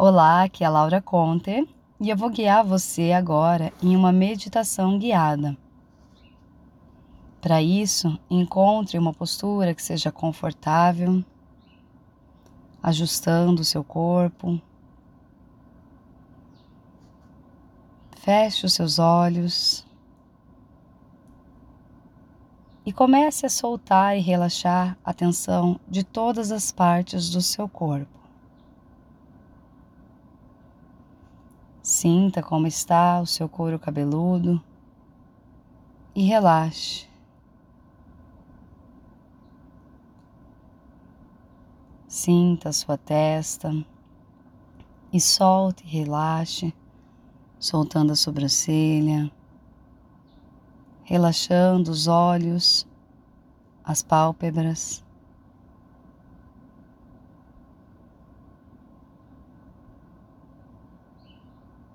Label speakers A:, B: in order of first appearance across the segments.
A: Olá, aqui é a Laura Conte e eu vou guiar você agora em uma meditação guiada. Para isso, encontre uma postura que seja confortável, ajustando o seu corpo. Feche os seus olhos e comece a soltar e relaxar a tensão de todas as partes do seu corpo. Sinta como está o seu couro cabeludo e relaxe. Sinta a sua testa e solte e relaxe, soltando a sobrancelha, relaxando os olhos, as pálpebras.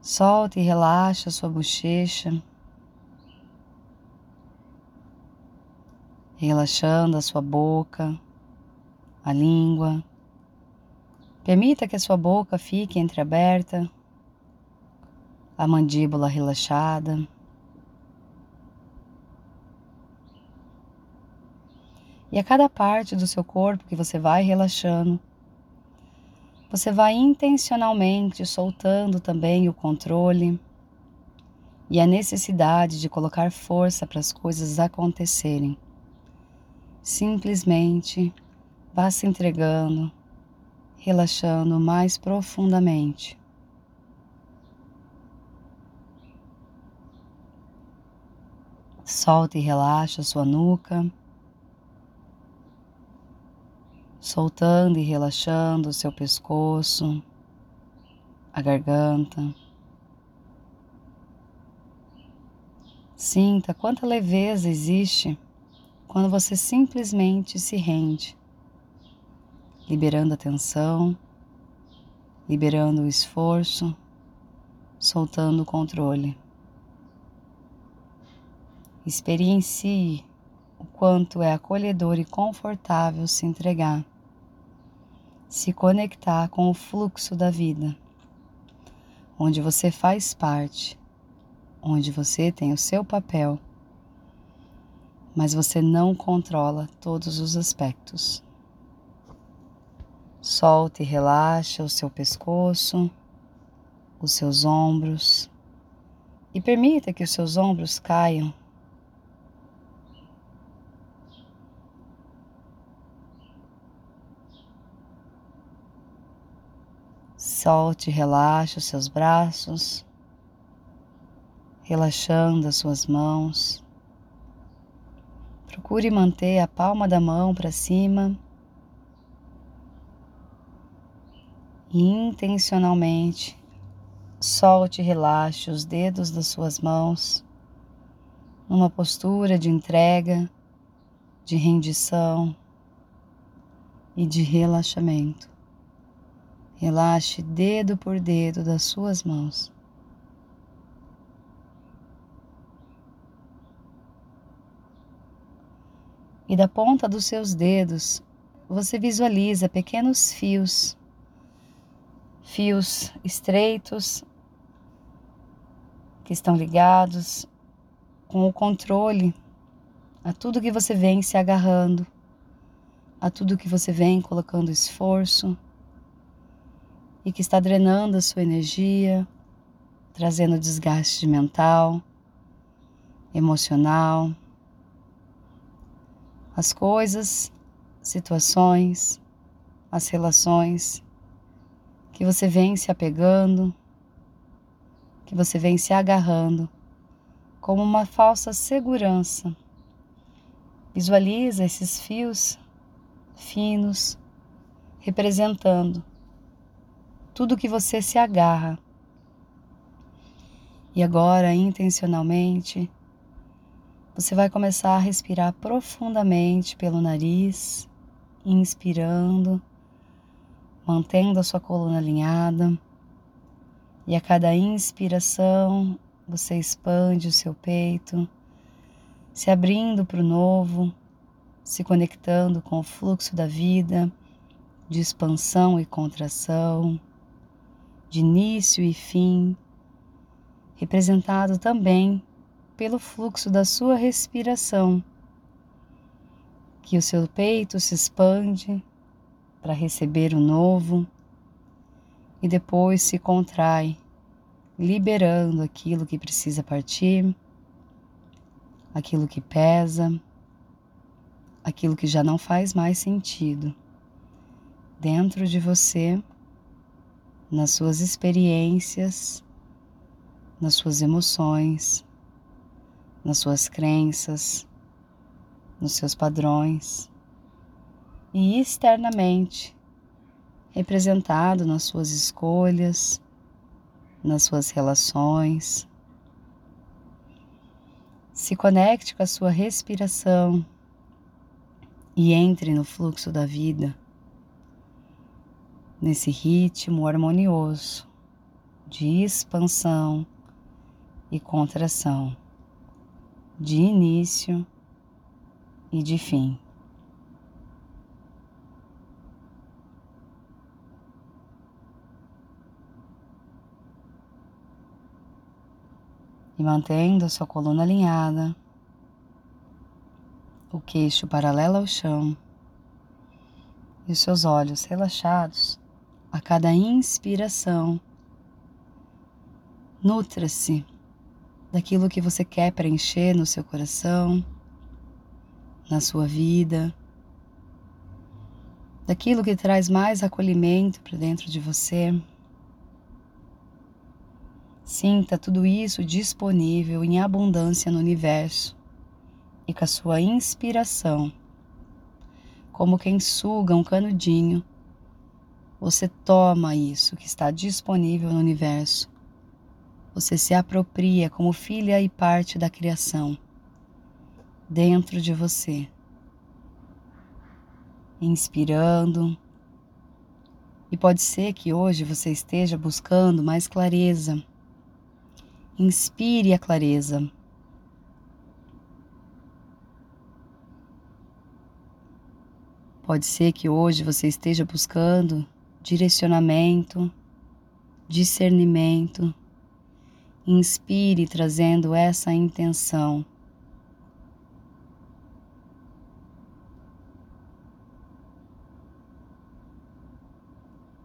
A: Solta e relaxa sua bochecha, relaxando a sua boca, a língua. Permita que a sua boca fique entreaberta, a mandíbula relaxada. E a cada parte do seu corpo que você vai relaxando, você vai intencionalmente soltando também o controle e a necessidade de colocar força para as coisas acontecerem. Simplesmente vá se entregando, relaxando mais profundamente. Solta e relaxa a sua nuca soltando e relaxando o seu pescoço, a garganta. Sinta quanta leveza existe quando você simplesmente se rende, liberando a tensão, liberando o esforço, soltando o controle. Experiencie o quanto é acolhedor e confortável se entregar se conectar com o fluxo da vida, onde você faz parte, onde você tem o seu papel, mas você não controla todos os aspectos. Solte e relaxa o seu pescoço, os seus ombros e permita que os seus ombros caiam Solte e relaxe os seus braços, relaxando as suas mãos. Procure manter a palma da mão para cima e intencionalmente solte e relaxe os dedos das suas mãos numa postura de entrega, de rendição e de relaxamento. Relaxe dedo por dedo das suas mãos. E da ponta dos seus dedos, você visualiza pequenos fios, fios estreitos que estão ligados com o controle a tudo que você vem se agarrando, a tudo que você vem colocando esforço e que está drenando a sua energia, trazendo desgaste mental, emocional. As coisas, situações, as relações que você vem se apegando, que você vem se agarrando como uma falsa segurança. Visualiza esses fios finos representando tudo que você se agarra. E agora, intencionalmente, você vai começar a respirar profundamente pelo nariz, inspirando, mantendo a sua coluna alinhada. E a cada inspiração, você expande o seu peito, se abrindo para o novo, se conectando com o fluxo da vida, de expansão e contração de início e fim, representado também pelo fluxo da sua respiração, que o seu peito se expande para receber o novo e depois se contrai, liberando aquilo que precisa partir, aquilo que pesa, aquilo que já não faz mais sentido dentro de você, nas suas experiências, nas suas emoções, nas suas crenças, nos seus padrões e externamente representado nas suas escolhas, nas suas relações. Se conecte com a sua respiração e entre no fluxo da vida, nesse ritmo harmonioso de expansão e contração, de início e de fim. e mantendo a sua coluna alinhada, o queixo paralelo ao chão e os seus olhos relaxados a cada inspiração. Nutra-se daquilo que você quer preencher no seu coração, na sua vida, daquilo que traz mais acolhimento para dentro de você. Sinta tudo isso disponível em abundância no universo e com a sua inspiração, como quem suga um canudinho, você toma isso que está disponível no universo. Você se apropria como filha e parte da criação dentro de você. Inspirando. E pode ser que hoje você esteja buscando mais clareza Inspire a clareza. Pode ser que hoje você esteja buscando direcionamento, discernimento. Inspire trazendo essa intenção.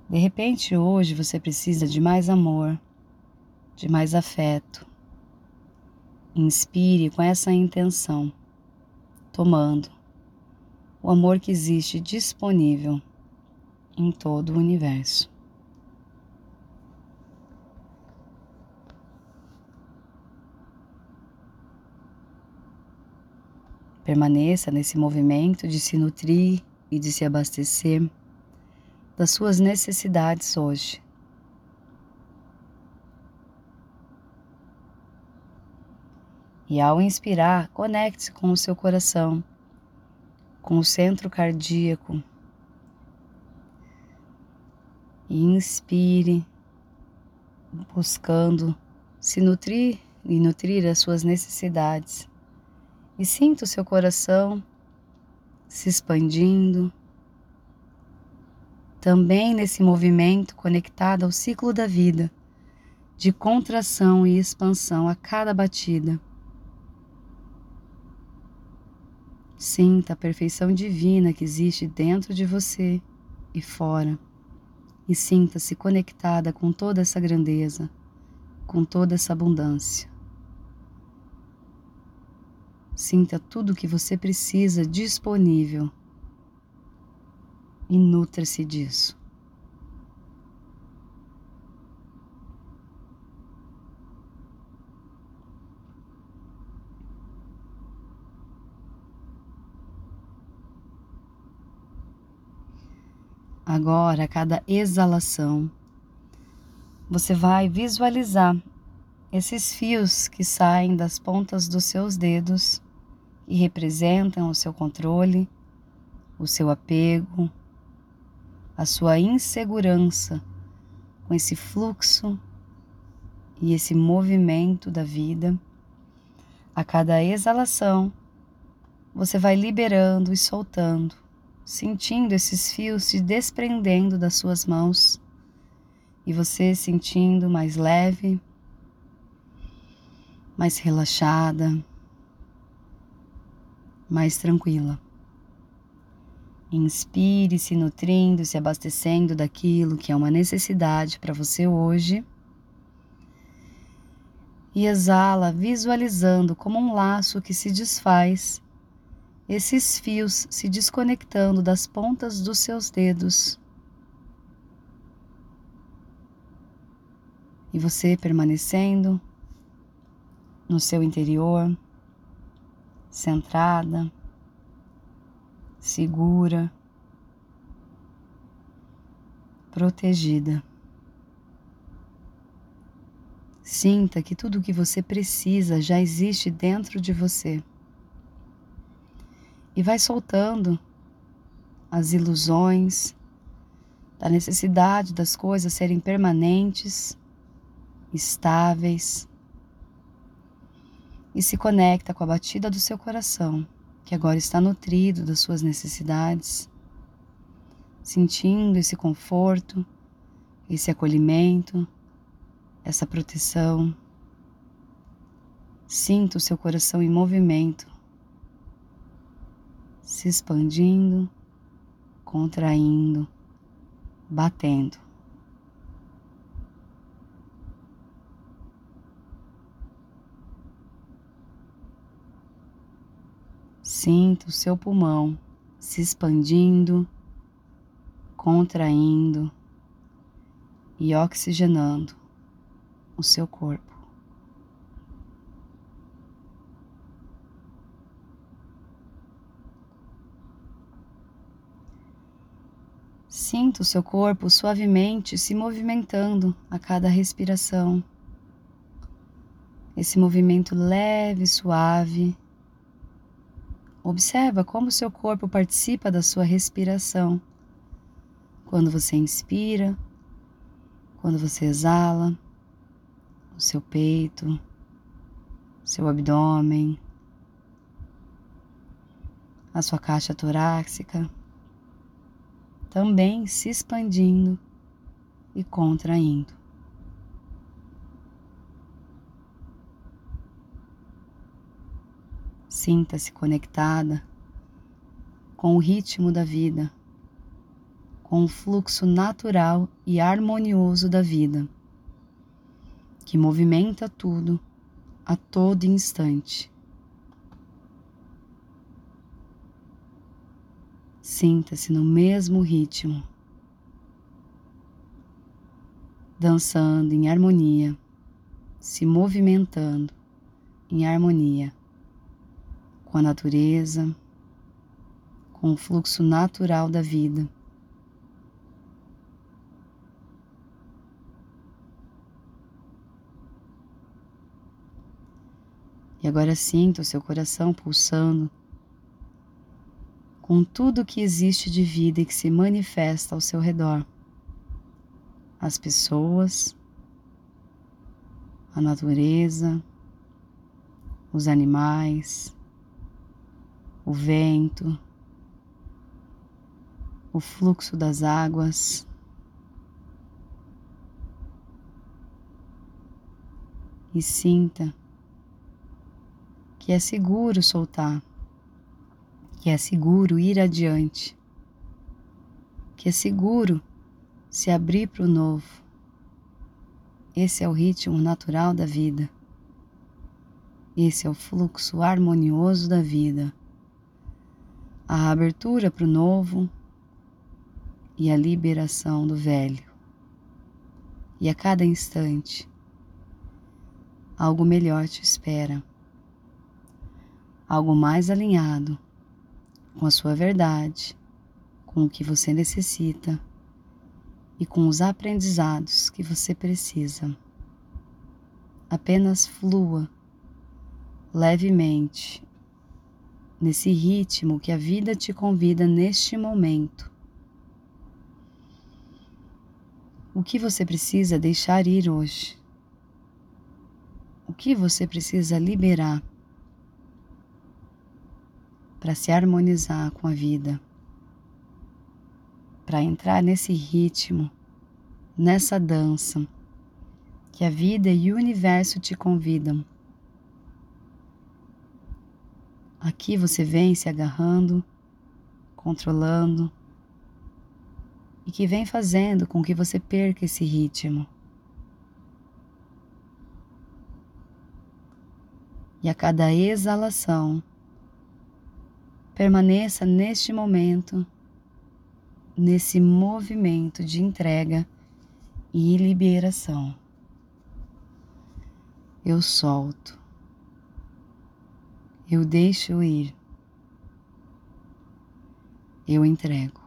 A: De repente, hoje você precisa de mais amor de mais afeto. Inspire com essa intenção, tomando o amor que existe disponível em todo o universo. Permaneça nesse movimento de se nutrir e de se abastecer das suas necessidades hoje. E ao inspirar, conecte-se com o seu coração, com o centro cardíaco. E inspire, buscando se nutrir e nutrir as suas necessidades. E sinta o seu coração se expandindo, também nesse movimento conectado ao ciclo da vida, de contração e expansão a cada batida. Sinta a perfeição divina que existe dentro de você e fora. E sinta-se conectada com toda essa grandeza, com toda essa abundância. Sinta tudo o que você precisa disponível e nutra-se disso. Agora, a cada exalação, você vai visualizar esses fios que saem das pontas dos seus dedos e representam o seu controle, o seu apego, a sua insegurança com esse fluxo e esse movimento da vida. A cada exalação, você vai liberando e soltando sentindo esses fios se desprendendo das suas mãos e você sentindo mais leve, mais relaxada, mais tranquila. Inspire, se nutrindo, se abastecendo daquilo que é uma necessidade para você hoje. E exala, visualizando como um laço que se desfaz, esses fios se desconectando das pontas dos seus dedos. E você permanecendo no seu interior, centrada, segura, protegida. Sinta que tudo o que você precisa já existe dentro de você. E vai soltando as ilusões da necessidade das coisas serem permanentes, estáveis, e se conecta com a batida do seu coração que agora está nutrido das suas necessidades, sentindo esse conforto, esse acolhimento, essa proteção. Sinta o seu coração em movimento, se expandindo, contraindo, batendo. Sinta o seu pulmão se expandindo, contraindo e oxigenando o seu corpo. Sinta o seu corpo suavemente se movimentando a cada respiração. Esse movimento leve, suave Observa como seu corpo participa da sua respiração. Quando você inspira, quando você exala, o seu peito, seu abdômen, a sua caixa torácica, também se expandindo e contraindo. Sinta-se conectada com o ritmo da vida, com o fluxo natural e harmonioso da vida, que movimenta tudo a todo instante. Sinta-se no mesmo ritmo, dançando em harmonia, se movimentando em harmonia com a natureza, com o fluxo natural da vida. E agora sinta o seu coração pulsando com tudo que existe de vida e que se manifesta ao seu redor. As pessoas, a natureza, os animais, o vento, o fluxo das águas. E sinta que é seguro soltar, que é seguro ir adiante, que é seguro se abrir para o novo. Esse é o ritmo natural da vida. Esse é o fluxo harmonioso da vida a abertura para o novo e a liberação do velho. E a cada instante, algo melhor te espera, algo mais alinhado com a sua verdade, com o que você necessita e com os aprendizados que você precisa. Apenas flua levemente nesse ritmo que a vida te convida neste momento. O que você precisa deixar ir hoje? O que você precisa liberar para se harmonizar com a vida? Para entrar nesse ritmo nessa dança que a vida e o universo te convidam. Aqui você vem se agarrando, controlando e que vem fazendo com que você perca esse ritmo. E a cada exalação, permaneça neste momento, nesse movimento de entrega e liberação. Eu solto, eu deixo ir, eu entrego.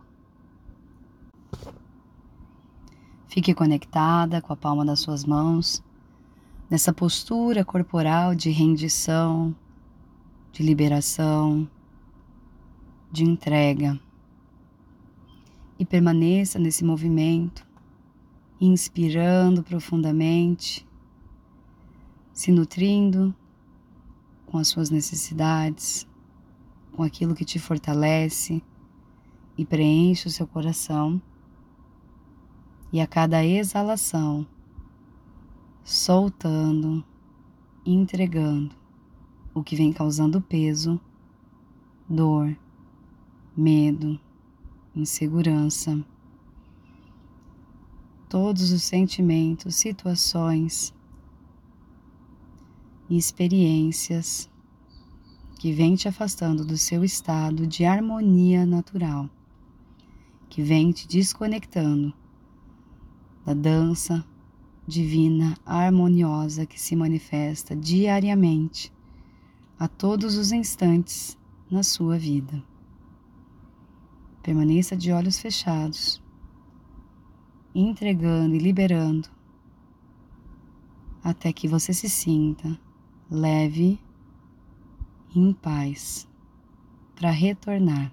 A: Fique conectada com a palma das suas mãos, nessa postura corporal de rendição, de liberação, de entrega. E permaneça nesse movimento, inspirando profundamente, se nutrindo com as suas necessidades, com aquilo que te fortalece e preenche o seu coração e a cada exalação, soltando, entregando o que vem causando peso, dor, medo, insegurança, todos os sentimentos, situações e experiências que vem te afastando do seu estado de harmonia natural, que vem te desconectando da dança divina harmoniosa que se manifesta diariamente, a todos os instantes na sua vida. Permaneça de olhos fechados, entregando e liberando, até que você se sinta leve e em paz para retornar